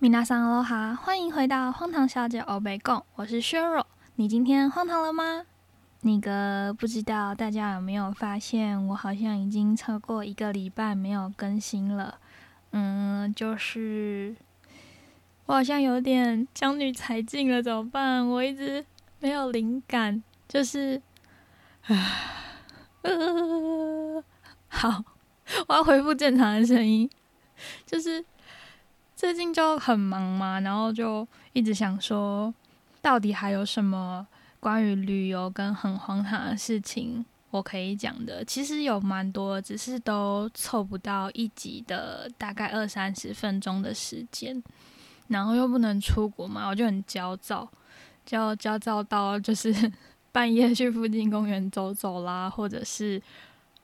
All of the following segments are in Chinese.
米娜桑罗哈，欢迎回到荒唐小姐欧贝贡，我是削弱。你今天荒唐了吗？那个不知道大家有没有发现，我好像已经超过一个礼拜没有更新了。嗯，就是我好像有点将女才尽了，怎么办？我一直没有灵感，就是啊，呃 好，我要恢复正常的声音，就是。最近就很忙嘛，然后就一直想说，到底还有什么关于旅游跟很荒唐的事情我可以讲的？其实有蛮多，只是都凑不到一集的大概二三十分钟的时间，然后又不能出国嘛，我就很焦躁，焦焦躁到就是 半夜去附近公园走走啦，或者是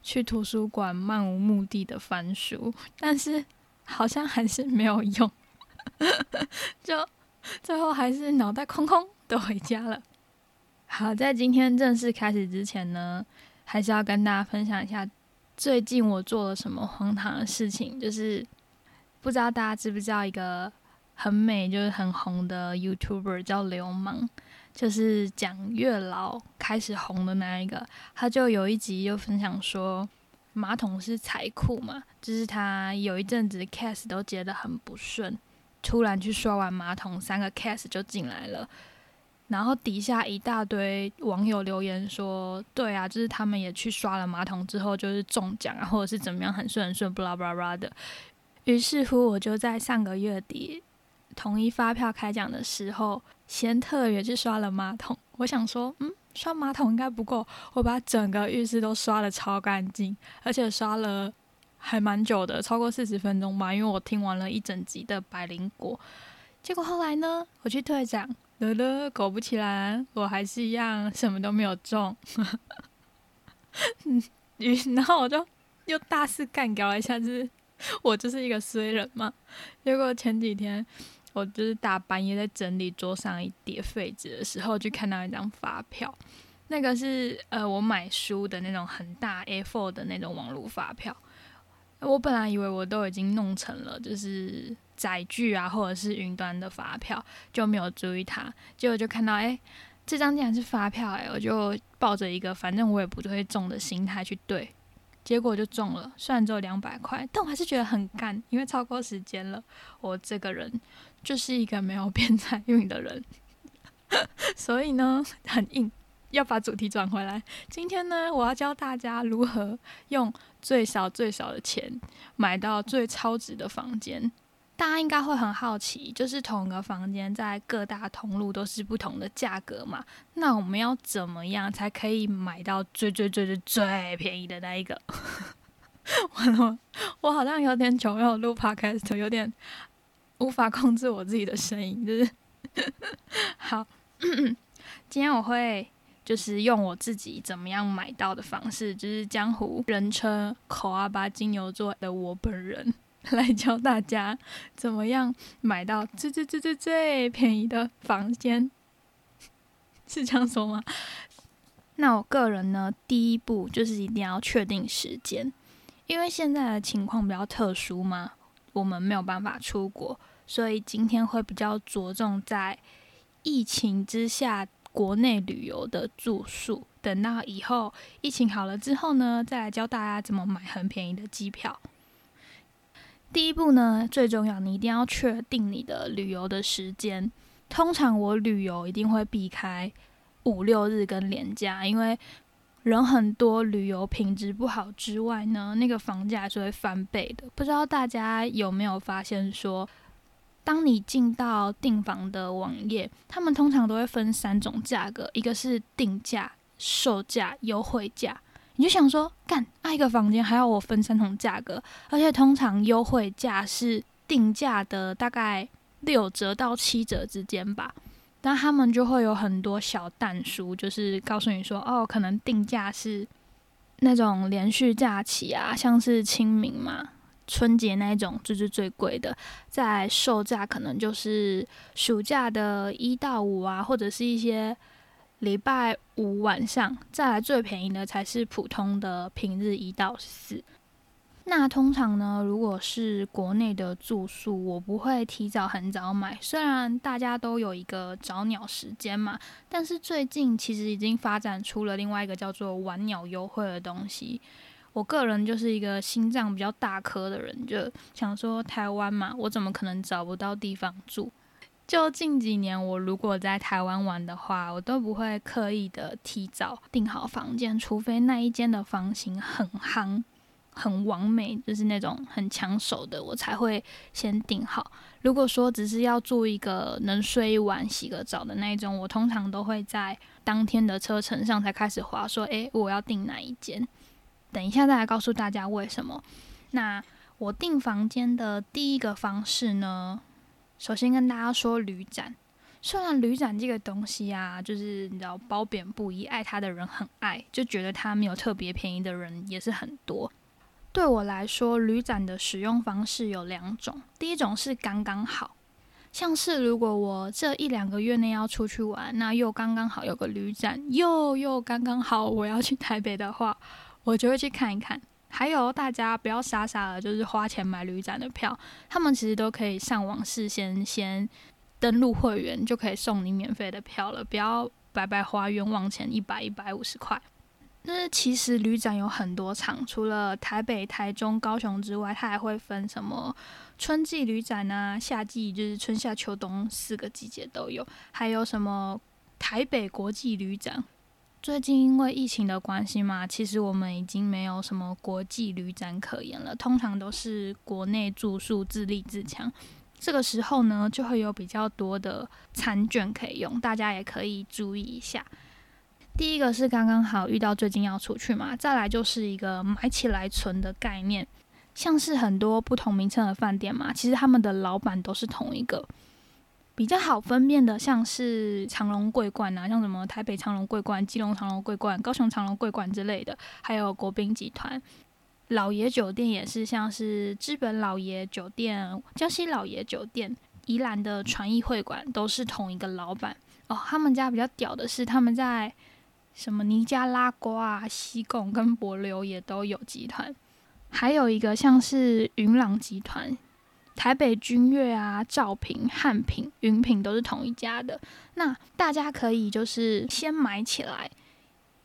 去图书馆漫无目的的翻书，但是。好像还是没有用，就最后还是脑袋空空的回家了。好，在今天正式开始之前呢，还是要跟大家分享一下最近我做了什么荒唐的事情。就是不知道大家知不知道一个很美就是很红的 YouTuber 叫流氓，就是讲月老开始红的那一个，他就有一集就分享说。马桶是财库嘛？就是他有一阵子 case 都接得很不顺，突然去刷完马桶，三个 case 就进来了，然后底下一大堆网友留言说：“对啊，就是他们也去刷了马桶之后，就是中奖啊，或者是怎么样很顺很顺，布拉布拉布拉的。”于是乎，我就在上个月底统一发票开奖的时候，先特别去刷了马桶。我想说，嗯。刷马桶应该不够，我把整个浴室都刷的超干净，而且刷了还蛮久的，超过四十分钟吧。因为我听完了一整集的百灵果，结果后来呢，我去退奖，了了，果不其然，我还是一样什么都没有中。嗯，然后我就又大肆干掉了一下，就是我就是一个衰人嘛。结果前几天。我就是大半夜在整理桌上一叠废纸的时候，就看到一张发票，那个是呃我买书的那种很大 A4 的那种网络发票。我本来以为我都已经弄成了，就是载具啊或者是云端的发票，就没有注意它。结果就看到，哎，这张竟然是发票，哎，我就抱着一个反正我也不会中的心态去对，结果就中了，虽然只有两百块，但我还是觉得很干，因为超过时间了，我这个人。就是一个没有变财运的人，所以呢很硬，要把主题转回来。今天呢，我要教大家如何用最少最少的钱买到最超值的房间。大家应该会很好奇，就是同一个房间在各大通路都是不同的价格嘛？那我们要怎么样才可以买到最最最最最便宜的那一个？完了，我好像有点久没有录 podcast，有点。无法控制我自己的声音，就是 好。今天我会就是用我自己怎么样买到的方式，就是江湖人称“口阿巴金牛座”的我本人 来教大家怎么样买到最最最最最便宜的房间，是这样说吗？那我个人呢，第一步就是一定要确定时间，因为现在的情况比较特殊嘛，我们没有办法出国。所以今天会比较着重在疫情之下国内旅游的住宿。等到以后疫情好了之后呢，再来教大家怎么买很便宜的机票。第一步呢，最重要，你一定要确定你的旅游的时间。通常我旅游一定会避开五六日跟连假，因为人很多，旅游品质不好之外呢，那个房价是会翻倍的。不知道大家有没有发现说？当你进到订房的网页，他们通常都会分三种价格，一个是定价、售价、优惠价。你就想说，干啊一个房间还要我分三种价格，而且通常优惠价是定价的大概六折到七折之间吧。但他们就会有很多小淡书，就是告诉你说，哦，可能定价是那种连续假期啊，像是清明嘛。春节那一种就是最贵的，在售价可能就是暑假的一到五啊，或者是一些礼拜五晚上。再来最便宜的才是普通的平日一到四。那通常呢，如果是国内的住宿，我不会提早很早买。虽然大家都有一个找鸟时间嘛，但是最近其实已经发展出了另外一个叫做晚鸟优惠的东西。我个人就是一个心脏比较大颗的人，就想说台湾嘛，我怎么可能找不到地方住？就近几年，我如果在台湾玩的话，我都不会刻意的提早订好房间，除非那一间的房型很夯。很完美，就是那种很抢手的，我才会先订好。如果说只是要住一个能睡一晚、洗个澡的那一种，我通常都会在当天的车程上才开始划，说：“诶，我要订哪一间？”等一下再来告诉大家为什么。那我订房间的第一个方式呢，首先跟大家说旅展。虽然旅展这个东西啊，就是你知道褒贬不一，爱它的人很爱，就觉得它没有特别便宜的人也是很多。对我来说，旅展的使用方式有两种。第一种是刚刚好，像是如果我这一两个月内要出去玩，那又刚刚好有个旅展，又又刚刚好我要去台北的话，我就会去看一看。还有大家不要傻傻的，就是花钱买旅展的票，他们其实都可以上网事先先登录会员，就可以送你免费的票了，不要白白花冤枉钱一百一百五十块。那其实旅展有很多场，除了台北、台中、高雄之外，它还会分什么春季旅展啊，夏季就是春夏秋冬四个季节都有，还有什么台北国际旅展。最近因为疫情的关系嘛，其实我们已经没有什么国际旅展可言了，通常都是国内住宿自立自强。这个时候呢，就会有比较多的餐券可以用，大家也可以注意一下。第一个是刚刚好遇到最近要出去嘛，再来就是一个买起来存的概念，像是很多不同名称的饭店嘛，其实他们的老板都是同一个，比较好分辨的像是长隆桂冠啊，像什么台北长隆桂冠、基隆长隆桂冠、高雄长隆桂冠之类的，还有国宾集团、老爷酒店也是像是日本老爷酒店、江西老爷酒店、宜兰的传艺会馆都是同一个老板哦，他们家比较屌的是他们在。什么尼加拉瓜啊、西贡跟博流也都有集团，还有一个像是云朗集团、台北君悦啊、兆品、汉品、云品都是同一家的。那大家可以就是先买起来。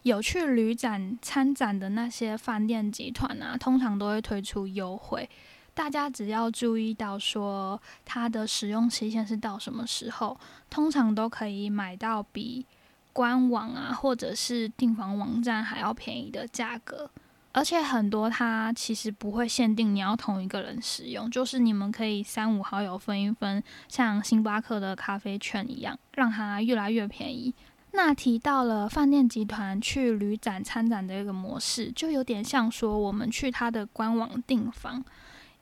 有去旅展参展的那些饭店集团啊，通常都会推出优惠。大家只要注意到说它的使用期限是到什么时候，通常都可以买到比。官网啊，或者是订房网站还要便宜的价格，而且很多它其实不会限定你要同一个人使用，就是你们可以三五好友分一分，像星巴克的咖啡券一样，让它越来越便宜。那提到了饭店集团去旅展参展的一个模式，就有点像说我们去它的官网订房。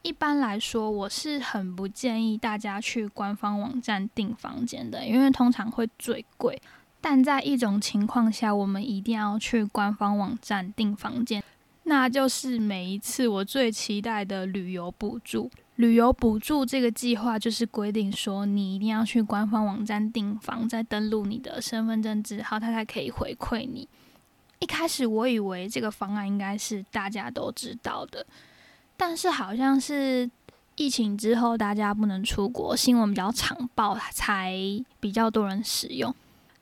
一般来说，我是很不建议大家去官方网站订房间的，因为通常会最贵。但在一种情况下，我们一定要去官方网站订房间，那就是每一次我最期待的旅游补助。旅游补助这个计划就是规定说，你一定要去官方网站订房，再登录你的身份证字号，它才可以回馈你。一开始我以为这个方案应该是大家都知道的，但是好像是疫情之后大家不能出国，新闻比较常报，才比较多人使用。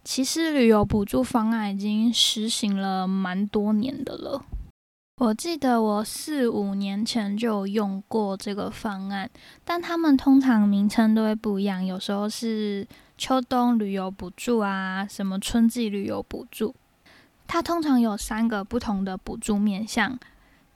其实旅游补助方案已经实行了蛮多年的了。我记得我四五年前就有用过这个方案，但他们通常名称都会不一样，有时候是秋冬旅游补助啊，什么春季旅游补助。它通常有三个不同的补助面向：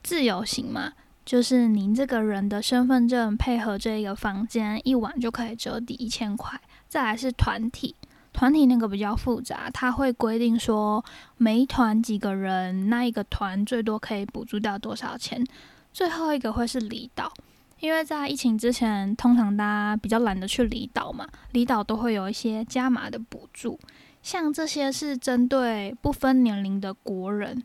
自由行嘛，就是您这个人的身份证配合这一个房间一晚就可以折抵一千块；再来是团体。团体那个比较复杂，它会规定说每一团几个人，那一个团最多可以补助到多少钱。最后一个会是离岛，因为在疫情之前，通常大家比较懒得去离岛嘛，离岛都会有一些加码的补助，像这些是针对不分年龄的国人。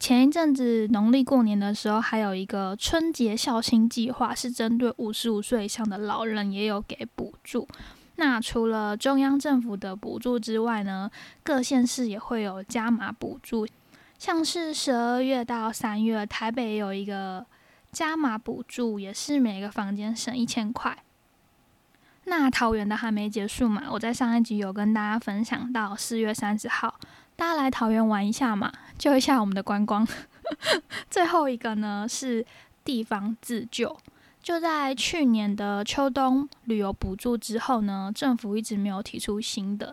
前一阵子农历过年的时候，还有一个春节孝心计划，是针对五十五岁以上的老人也有给补助。那除了中央政府的补助之外呢，各县市也会有加码补助，像是十二月到三月，台北有一个加码补助也是每个房间省一千块。那桃园的还没结束嘛？我在上一集有跟大家分享到四月三十号，大家来桃园玩一下嘛，救一下我们的观光。最后一个呢是地方自救。就在去年的秋冬旅游补助之后呢，政府一直没有提出新的，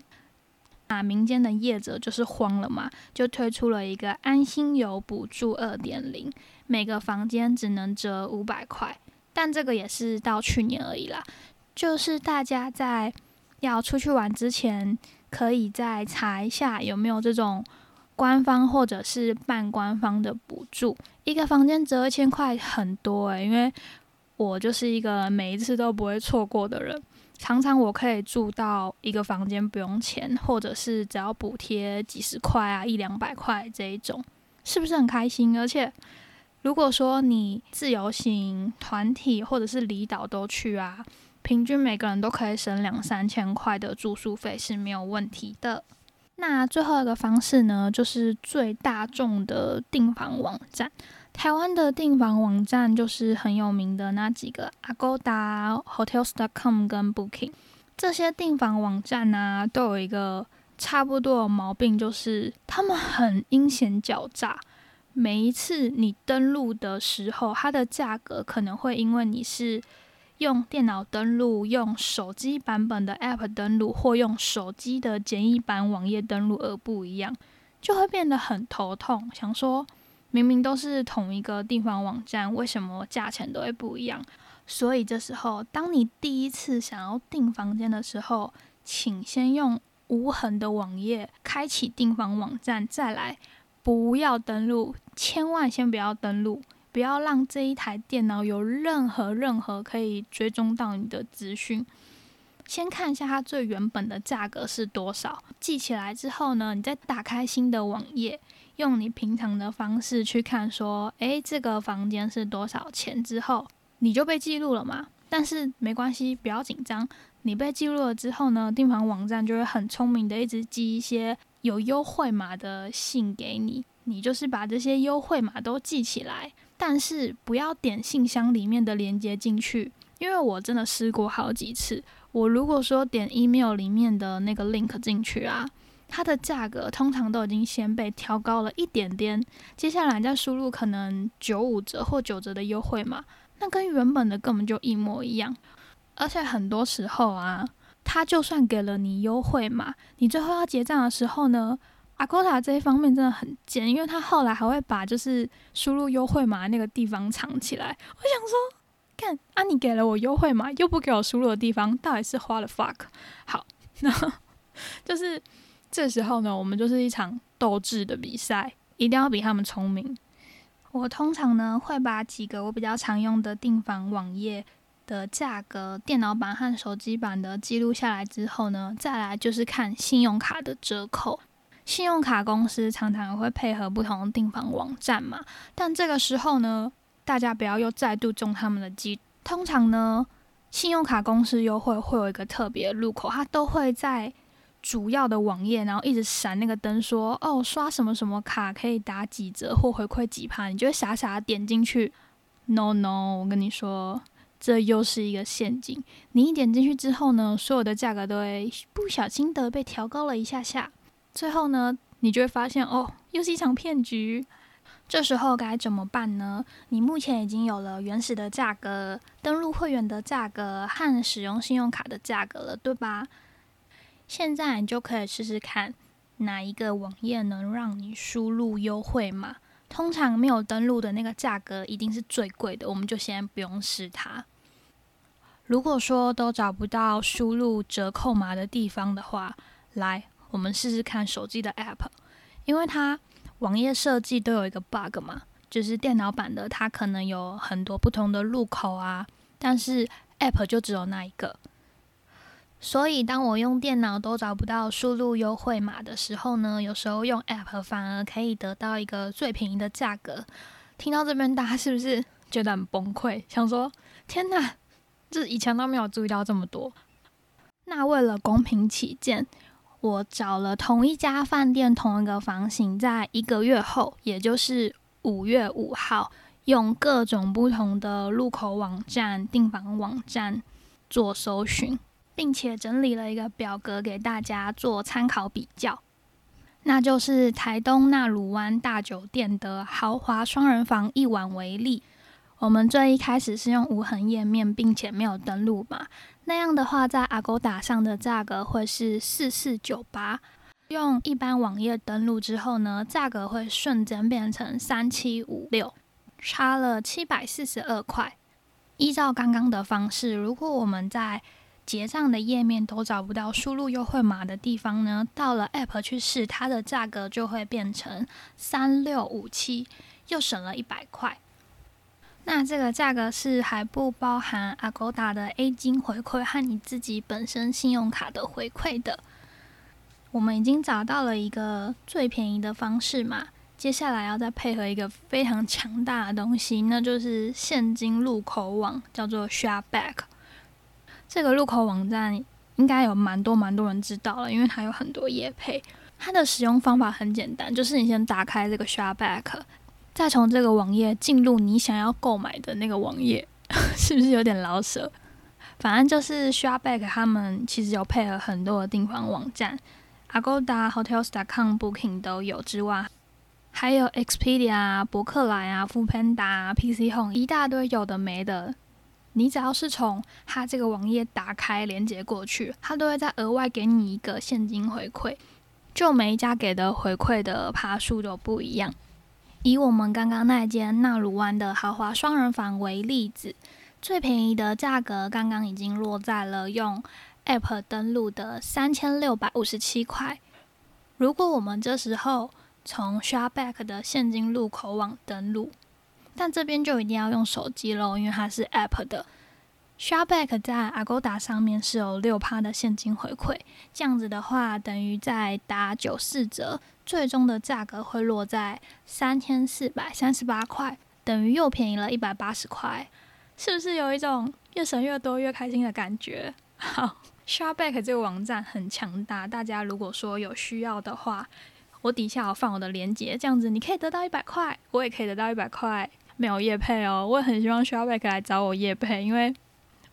那民间的业者就是慌了嘛，就推出了一个安心游补助二点零，每个房间只能折五百块，但这个也是到去年而已啦。就是大家在要出去玩之前，可以再查一下有没有这种官方或者是半官方的补助，一个房间折一千块很多诶，因为。我就是一个每一次都不会错过的人，常常我可以住到一个房间不用钱，或者是只要补贴几十块啊，一两百块这一种，是不是很开心？而且如果说你自由行、团体或者是离岛都去啊，平均每个人都可以省两三千块的住宿费是没有问题的。那最后一个方式呢，就是最大众的订房网站。台湾的订房网站就是很有名的那几个，Agoda、Hotels.com 跟 Booking 这些订房网站呢，都有一个差不多的毛病，就是他们很阴险狡诈。每一次你登录的时候，它的价格可能会因为你是用电脑登录、用手机版本的 App 登录，或用手机的简易版网页登录而不一样，就会变得很头痛。想说。明明都是同一个订房网站，为什么价钱都会不一样？所以这时候，当你第一次想要订房间的时候，请先用无痕的网页开启订房网站，再来不要登录，千万先不要登录，不要让这一台电脑有任何任何可以追踪到你的资讯。先看一下它最原本的价格是多少，记起来之后呢，你再打开新的网页。用你平常的方式去看，说，诶，这个房间是多少钱？之后你就被记录了嘛？但是没关系，不要紧张。你被记录了之后呢，订房网站就会很聪明的一直寄一些有优惠码的信给你。你就是把这些优惠码都记起来，但是不要点信箱里面的链接进去，因为我真的试过好几次。我如果说点 email 里面的那个 link 进去啊。它的价格通常都已经先被调高了一点点，接下来再输入可能九五折或九折的优惠码，那跟原本的根本就一模一样。而且很多时候啊，他就算给了你优惠码，你最后要结账的时候呢，阿 t 塔这一方面真的很贱，因为他后来还会把就是输入优惠码那个地方藏起来。我想说，看啊，你给了我优惠嘛，又不给我输入的地方，到底是花了 fuck？好，那就是。这时候呢，我们就是一场斗智的比赛，一定要比他们聪明。我通常呢会把几个我比较常用的订房网页的价格、电脑版和手机版的记录下来之后呢，再来就是看信用卡的折扣。信用卡公司常常会配合不同的订房网站嘛，但这个时候呢，大家不要又再度中他们的计。通常呢，信用卡公司优惠会有一个特别入口，它都会在。主要的网页，然后一直闪那个灯，说哦，刷什么什么卡可以打几折或回馈几趴，你就会傻傻点进去。No No，我跟你说，这又是一个陷阱。你一点进去之后呢，所有的价格都会不小心的被调高了一下下，最后呢，你就会发现哦，又是一场骗局。这时候该怎么办呢？你目前已经有了原始的价格、登录会员的价格和使用信用卡的价格了，对吧？现在你就可以试试看哪一个网页能让你输入优惠码。通常没有登录的那个价格一定是最贵的，我们就先不用试它。如果说都找不到输入折扣码的地方的话，来，我们试试看手机的 App，因为它网页设计都有一个 bug 嘛，就是电脑版的它可能有很多不同的入口啊，但是 App 就只有那一个。所以，当我用电脑都找不到输入优惠码的时候呢，有时候用 App 反而可以得到一个最便宜的价格。听到这边，大家是不是觉得很崩溃？想说：天哪，这以前都没有注意到这么多。那为了公平起见，我找了同一家饭店同一个房型，在一个月后，也就是五月五号，用各种不同的入口网站、订房网站做搜寻，并且整理了一个表格给大家做参考比较。那就是台东纳鲁湾大酒店的豪华双人房一晚为例，我们最一开始是用无痕页面，并且没有登录嘛，那样的话在 Agoda 上的价格会是四四九八，用一般网页登录之后呢，价格会瞬间变成三七五六，差了七百四十二块。依照刚刚的方式，如果我们在结账的页面都找不到输入优惠码的地方呢，到了 App 去试，它的价格就会变成三六五七，又省了一百块。那这个价格是还不包含 Agoda 的 A 金回馈和你自己本身信用卡的回馈的。我们已经找到了一个最便宜的方式嘛，接下来要再配合一个非常强大的东西，那就是现金入口网，叫做 Shareback。这个入口网站应该有蛮多蛮多人知道了，因为它有很多业配。它的使用方法很简单，就是你先打开这个 Shareback 再从这个网页进入你想要购买的那个网页，是不是有点老舍？反正就是 Shopback 他们其实有配合很多的订房网站，Agoda、Hotels.com、Booking 都有之外，还有 Expedia、博客来啊、Foodpanda、PC Home 一大堆有的没的。你只要是从它这个网页打开连接过去，它都会再额外给你一个现金回馈。就每一家给的回馈的爬数都不一样。以我们刚刚那间纳鲁湾的豪华双人房为例子，最便宜的价格刚刚已经落在了用 App 登录的三千六百五十七块。如果我们这时候从 Shopback 的现金入口网登录，但这边就一定要用手机喽，因为它是 App 的。Shopback 在 Agoda 上面是有六趴的现金回馈，这样子的话，等于在打九四折，最终的价格会落在三千四百三十八块，等于又便宜了一百八十块，是不是有一种越省越多越开心的感觉？好，Shopback 这个网站很强大，大家如果说有需要的话，我底下有放我的链接，这样子你可以得到一百块，我也可以得到一百块。没有叶配哦，我也很希望 Shopback 来找我叶配，因为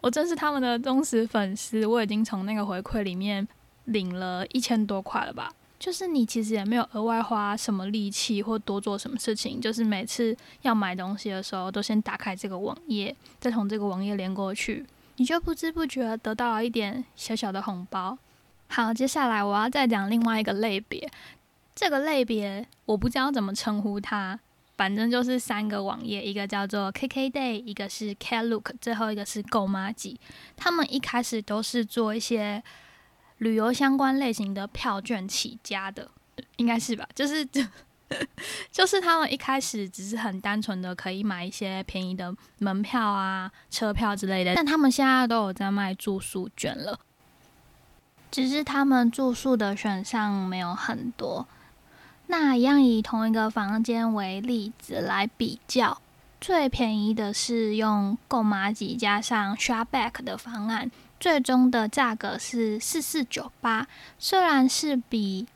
我真是他们的忠实粉丝。我已经从那个回馈里面领了一千多块了吧？就是你其实也没有额外花什么力气或多做什么事情，就是每次要买东西的时候，都先打开这个网页，再从这个网页连过去，你就不知不觉得到了一点小小的红包。好，接下来我要再讲另外一个类别，这个类别我不知道怎么称呼它。反正就是三个网页，一个叫做 KKday，一个是 Klook，最后一个是购妈记。他们一开始都是做一些旅游相关类型的票券起家的，应该是吧？就是 就是他们一开始只是很单纯的可以买一些便宜的门票啊、车票之类的，但他们现在都有在卖住宿券了，只是他们住宿的选项没有很多。那一样以同一个房间为例子来比较，最便宜的是用购马几加上 Shopback 的方案，最终的价格是四四九八。虽然是比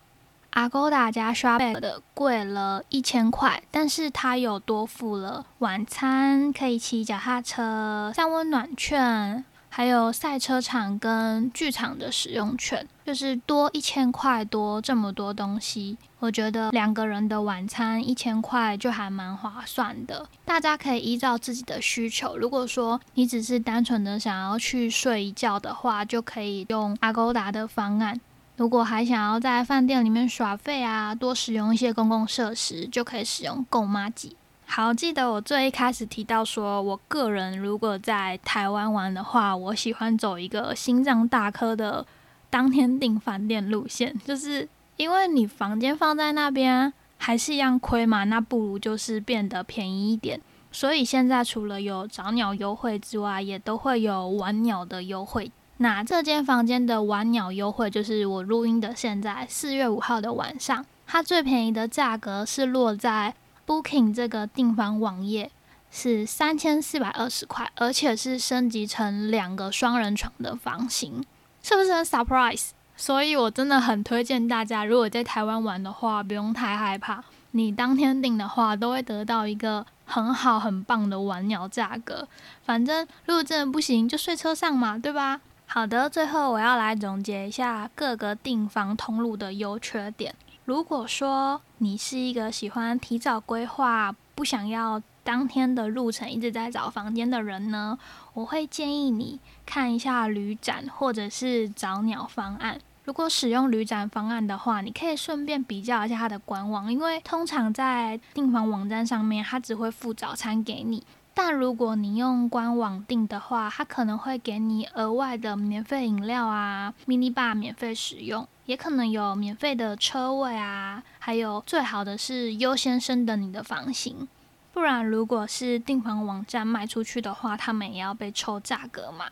Agoda 加 Shopback 的贵了一千块，但是它有多付了晚餐、可以骑脚踏车、三温暖券。还有赛车场跟剧场的使用权，就是多一千块多这么多东西，我觉得两个人的晚餐一千块就还蛮划算的。大家可以依照自己的需求，如果说你只是单纯的想要去睡一觉的话，就可以用阿勾达的方案；如果还想要在饭店里面耍费啊，多使用一些公共设施，就可以使用购妈机。好，记得我最一开始提到说，我个人如果在台湾玩的话，我喜欢走一个心脏大科的当天订饭店路线，就是因为你房间放在那边还是一样亏嘛，那不如就是变得便宜一点。所以现在除了有早鸟优惠之外，也都会有晚鸟的优惠。那这间房间的晚鸟优惠就是我录音的现在四月五号的晚上，它最便宜的价格是落在。Booking 这个订房网页是三千四百二十块，而且是升级成两个双人床的房型，是不是很 surprise？所以我真的很推荐大家，如果在台湾玩的话，不用太害怕。你当天订的话，都会得到一个很好很棒的玩鸟价格。反正如果真的不行，就睡车上嘛，对吧？好的，最后我要来总结一下各个订房通路的优缺点。如果说你是一个喜欢提早规划、不想要当天的路程一直在找房间的人呢，我会建议你看一下旅展或者是早鸟方案。如果使用旅展方案的话，你可以顺便比较一下它的官网，因为通常在订房网站上面，它只会附早餐给你。但如果你用官网订的话，它可能会给你额外的免费饮料啊，mini bar 免费使用，也可能有免费的车位啊，还有最好的是优先升等你的房型。不然，如果是订房网站卖出去的话，他们也要被抽价格嘛。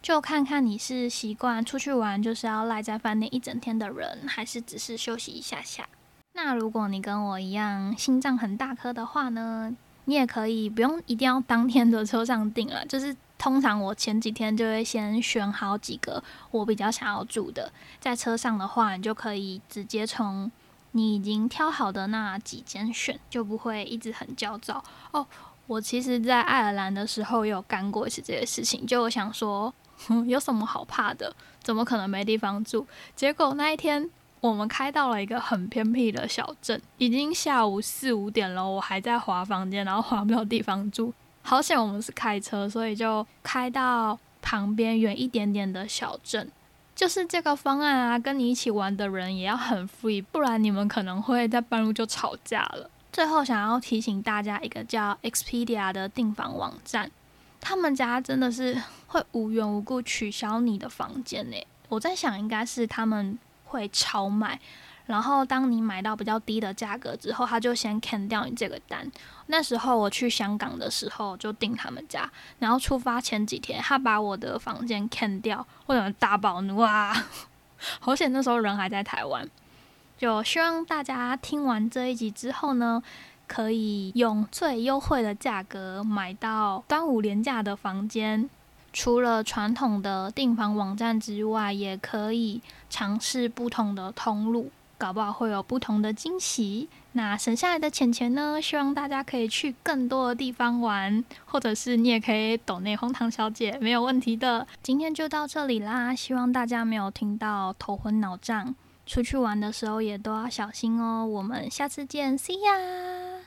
就看看你是习惯出去玩就是要赖在饭店一整天的人，还是只是休息一下下。那如果你跟我一样心脏很大颗的话呢？你也可以不用一定要当天的车上订了，就是通常我前几天就会先选好几个我比较想要住的，在车上的话，你就可以直接从你已经挑好的那几间选，就不会一直很焦躁哦。我其实，在爱尔兰的时候有干过一次这些事情，就我想说，有什么好怕的？怎么可能没地方住？结果那一天。我们开到了一个很偏僻的小镇，已经下午四五点了，我还在划房间，然后划不到地方住。好险我们是开车，所以就开到旁边远一点点的小镇。就是这个方案啊，跟你一起玩的人也要很 free，不然你们可能会在半路就吵架了。最后想要提醒大家一个叫 Expedia 的订房网站，他们家真的是会无缘无故取消你的房间呢。我在想，应该是他们。会超卖，然后当你买到比较低的价格之后，他就先 can 掉你这个单。那时候我去香港的时候就订他们家，然后出发前几天他把我的房间 can 掉，我整个大暴怒啊！好险那时候人还在台湾。就希望大家听完这一集之后呢，可以用最优惠的价格买到端午廉价的房间。除了传统的订房网站之外，也可以尝试不同的通路，搞不好会有不同的惊喜。那省下来的钱钱呢？希望大家可以去更多的地方玩，或者是你也可以抖内红糖小姐，没有问题的。今天就到这里啦，希望大家没有听到头昏脑胀，出去玩的时候也都要小心哦。我们下次见，See ya。